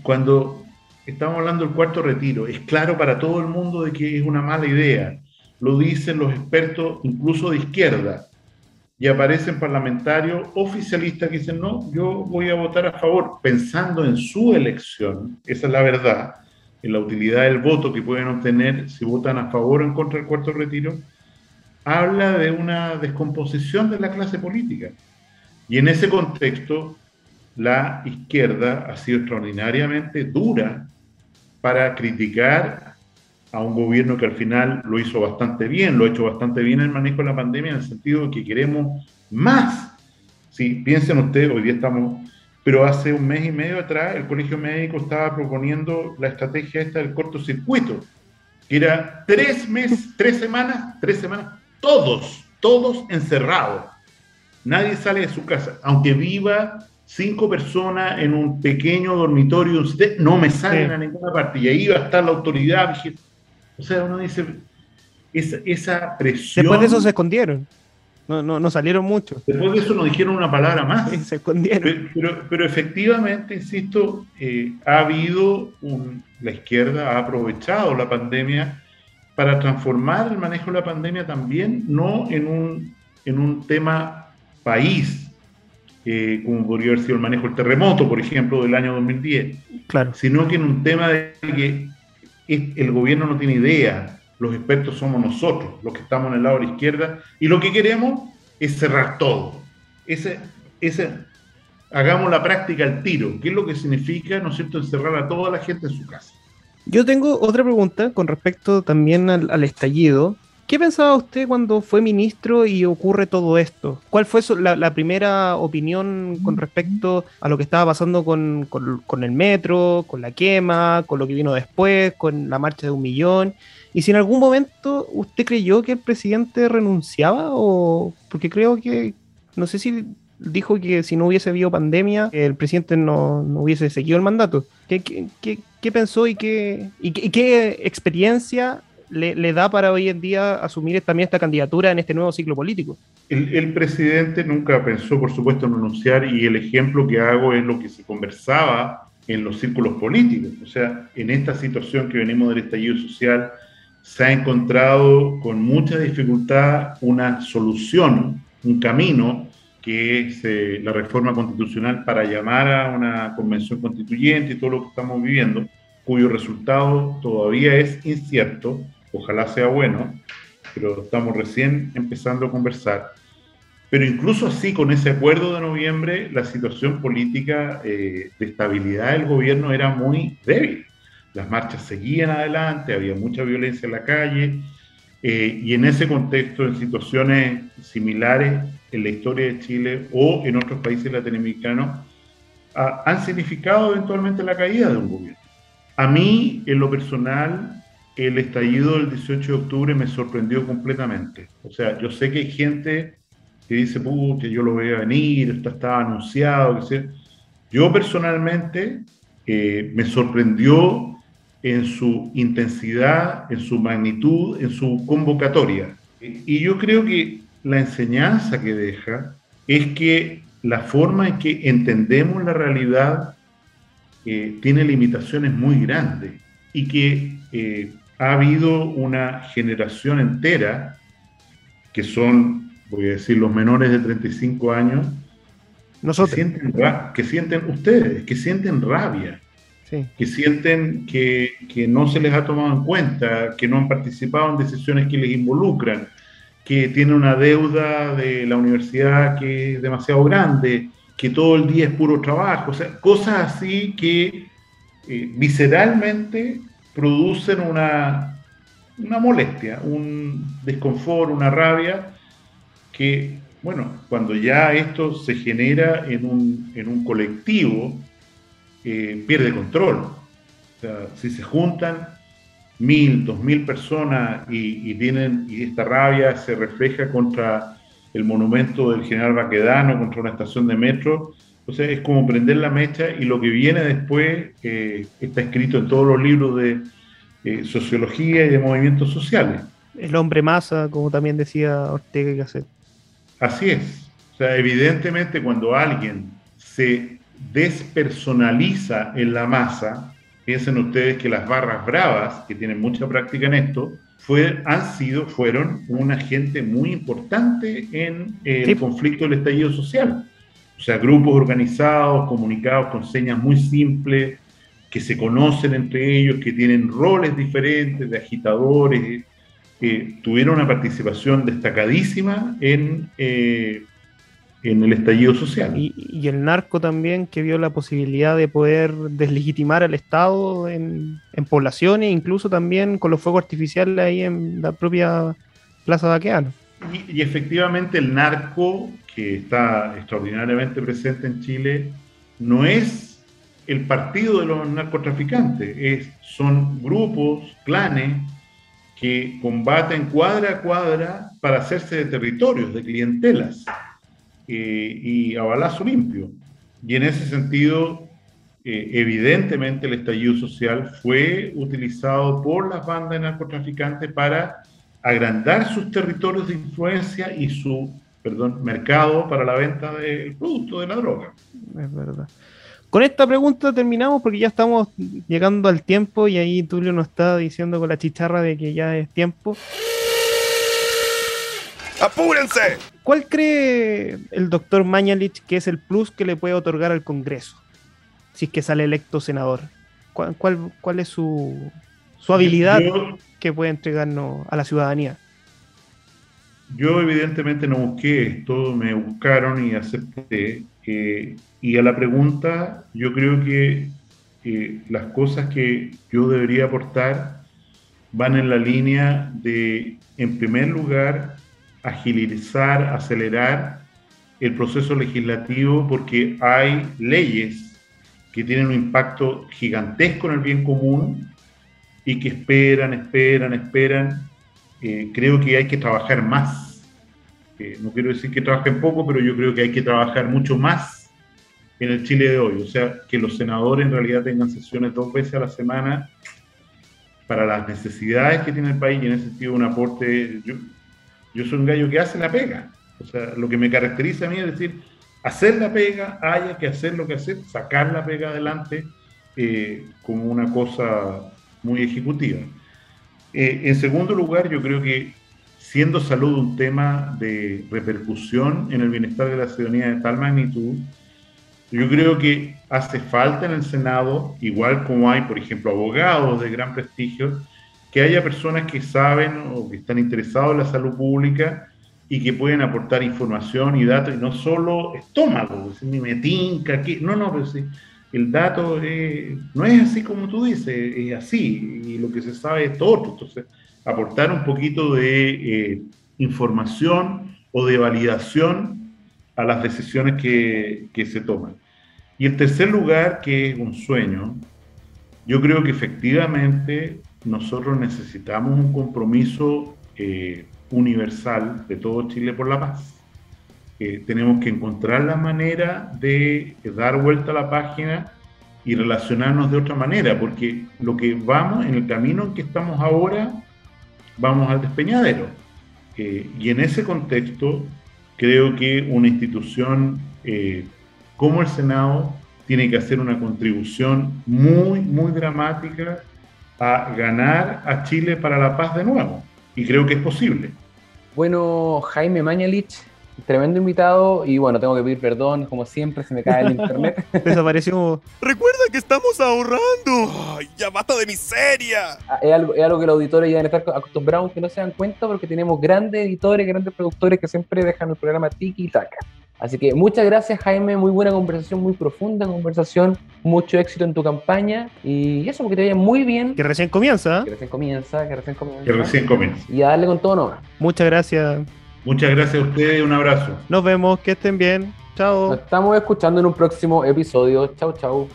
Cuando estamos hablando del cuarto retiro, es claro para todo el mundo de que es una mala idea, lo dicen los expertos incluso de izquierda, y aparecen parlamentarios oficialistas que dicen, no, yo voy a votar a favor, pensando en su elección, esa es la verdad, en la utilidad del voto que pueden obtener si votan a favor o en contra del cuarto retiro, habla de una descomposición de la clase política. Y en ese contexto, la izquierda ha sido extraordinariamente dura para criticar a un gobierno que al final lo hizo bastante bien, lo ha hecho bastante bien el manejo de la pandemia en el sentido de que queremos más. Si piensen ustedes, hoy día estamos, pero hace un mes y medio atrás el Colegio Médico estaba proponiendo la estrategia esta del cortocircuito, que era tres meses, tres semanas, tres semanas, todos, todos encerrados. Nadie sale de su casa, aunque viva cinco personas en un pequeño dormitorio, no me salen a ninguna parte. Y ahí va a estar la autoridad o sea, uno dice, esa, esa presión... Después de eso se escondieron. No, no, no, salieron mucho. Después de eso no dijeron una palabra más. se escondieron. Pero, pero, efectivamente, insisto, eh, ha habido un, la izquierda ha aprovechado la pandemia para transformar el manejo de la pandemia también, no en un, en un tema país, eh, como podría haber sido el manejo del terremoto, por ejemplo, del año 2010, claro. sino que en un tema de que el gobierno no tiene idea, los expertos somos nosotros, los que estamos en el lado de la izquierda, y lo que queremos es cerrar todo. Ese, ese, hagamos la práctica al tiro, ¿qué es lo que significa, ¿no es cierto?, encerrar a toda la gente en su casa. Yo tengo otra pregunta con respecto también al estallido. ¿Qué pensaba usted cuando fue ministro y ocurre todo esto? ¿Cuál fue la, primera opinión con respecto a lo que estaba pasando con, el metro, con la quema, con lo que vino después, con la marcha de un millón? Y si en algún momento usted creyó que el presidente renunciaba o porque creo que, no sé si dijo que si no hubiese habido pandemia, el presidente no, hubiese seguido el mandato. ¿Qué, qué, pensó y qué, y qué experiencia le, da para hoy en día asumir también esta candidatura en este nuevo ciclo político? El, presidente nunca pensó, por supuesto, en renunciar y el ejemplo que hago es lo que se conversaba en los círculos políticos. O sea, en esta situación que venimos del estallido social, se ha encontrado con mucha dificultad una solución, un camino que es eh, la reforma constitucional para llamar a una convención constituyente y todo lo que estamos viviendo, cuyo resultado todavía es incierto, ojalá sea bueno, pero estamos recién empezando a conversar. Pero incluso así, con ese acuerdo de noviembre, la situación política eh, de estabilidad del gobierno era muy débil. Las marchas seguían adelante, había mucha violencia en la calle, eh, y en ese contexto, en situaciones similares en la historia de Chile o en otros países latinoamericanos, han significado eventualmente la caída de un gobierno. A mí, en lo personal, el estallido del 18 de octubre me sorprendió completamente. O sea, yo sé que hay gente que dice, que yo lo a venir, esto estaba anunciado. Que Yo personalmente eh, me sorprendió en su intensidad, en su magnitud, en su convocatoria. Y yo creo que la enseñanza que deja es que la forma en que entendemos la realidad eh, tiene limitaciones muy grandes y que eh, ha habido una generación entera, que son, voy a decir, los menores de 35 años, Nosotros. Que, sienten, que sienten ustedes, que sienten rabia, que sienten que, que, no se les ha tomado en cuenta, que no han participado en decisiones que les involucran, que tienen una deuda de la universidad que es demasiado grande, que todo el día es puro trabajo, o sea, cosas así que eh, visceralmente producen una, una molestia, un desconfort, una rabia, que, bueno, cuando ya esto se genera en un, en un colectivo, eh, pierde control. O sea, si se juntan mil, dos mil personas y, y, tienen, y esta rabia se refleja contra el monumento del general Baquedano, contra una estación de metro, o sea, es como prender la mecha y lo que viene después eh, está escrito en todos los libros de eh, sociología y de movimientos sociales. El hombre masa, como también decía Ortega y Gasset. Así es. O sea, evidentemente cuando alguien se despersonaliza en la masa, piensen ustedes que las barras bravas, que tienen mucha práctica en esto, fue, han sido, fueron un agente muy importante en el sí. conflicto del estallido social. O sea, grupos organizados, comunicados con señas muy simples, que se conocen entre ellos, que tienen roles diferentes de agitadores, eh, tuvieron una participación destacadísima en, eh, en el estallido social. Y, y, el narco también, que vio la posibilidad de poder deslegitimar al Estado en, en poblaciones, incluso también con los fuegos artificiales ahí en la propia Plaza Baqueano. Y, y, efectivamente el narco, que está extraordinariamente presente en Chile, no es el partido de los narcotraficantes, es, son grupos, clanes, que combaten cuadra a cuadra para hacerse de territorios, de clientelas eh, y a balazo limpio. Y en ese sentido, eh, evidentemente el estallido social fue utilizado por las bandas de narcotraficantes para agrandar sus territorios de influencia y su perdón, mercado para la venta del producto de la droga. Es verdad. Con esta pregunta terminamos porque ya estamos llegando al tiempo y ahí Tulio nos está diciendo con la chicharra de que ya es tiempo. ¡Apúrense! ¿Cuál cree el doctor Mañalich que es el plus que le puede otorgar al Congreso? Si es que sale electo senador. ¿Cuál, cuál, cuál es su, su habilidad yo, que puede entregarnos a la ciudadanía? Yo evidentemente no busqué esto, me buscaron y acepté. Eh, y a la pregunta, yo creo que eh, las cosas que yo debería aportar van en la línea de, en primer lugar, agilizar, acelerar el proceso legislativo porque hay leyes que tienen un impacto gigantesco en el bien común y que esperan, esperan, esperan. Eh, creo que hay que trabajar más. Eh, no quiero decir que trabajen poco, pero yo creo que hay que trabajar mucho más en el Chile de hoy. O sea, que los senadores en realidad tengan sesiones dos veces a la semana para las necesidades que tiene el país y en ese sentido un aporte. Yo soy un gallo que hace la pega. O sea, lo que me caracteriza a mí es decir, hacer la pega, haya que hacer lo que hacer, sacar la pega adelante eh, como una cosa muy ejecutiva. Eh, en segundo lugar, yo creo que siendo salud un tema de repercusión en el bienestar de la ciudadanía de tal magnitud, yo creo que hace falta en el Senado, igual como hay, por ejemplo, abogados de gran prestigio, que haya personas que saben o que están interesados en la salud pública y que pueden aportar información y datos, y no solo estómago, ni me tinca, que, no, no, pero sí, el dato no es así como tú dices, es así, y lo que se sabe es todo. Entonces, aportar un poquito de eh, información o de validación a las decisiones que, que se toman. Y el tercer lugar, que es un sueño, yo creo que efectivamente nosotros necesitamos un compromiso eh, universal de todo Chile por la paz. Eh, tenemos que encontrar la manera de dar vuelta a la página y relacionarnos de otra manera, porque lo que vamos, en el camino en que estamos ahora, vamos al despeñadero. Eh, y en ese contexto, creo que una institución como el Senado tiene que hacer una contribución muy, muy dramática a ganar a Chile para la paz de nuevo. Y creo que es posible. Bueno, Jaime Mañalich, tremendo invitado y bueno, tengo que pedir perdón, como siempre, se me cae el internet. Desapareció. Recuerda que estamos ahorrando. Ay, ya basta de miseria. Ah, Es algo, es algo que los auditores ya deben estar acostumbrados que no se dan cuenta porque tenemos grandes editores, grandes productores que siempre dejan el programa tiki y taca. Así que muchas gracias Jaime, muy buena conversación, muy profunda conversación, mucho éxito en tu campaña y eso porque te vaya muy bien. Que recién comienza. Que recién comienza, que recién comienza. Que recién comienza. Y a darle con todo nomás. Muchas gracias. Muchas gracias a ustedes, un abrazo. Nos vemos, que estén bien. Chao. Nos estamos escuchando en un próximo episodio. Chau, chau.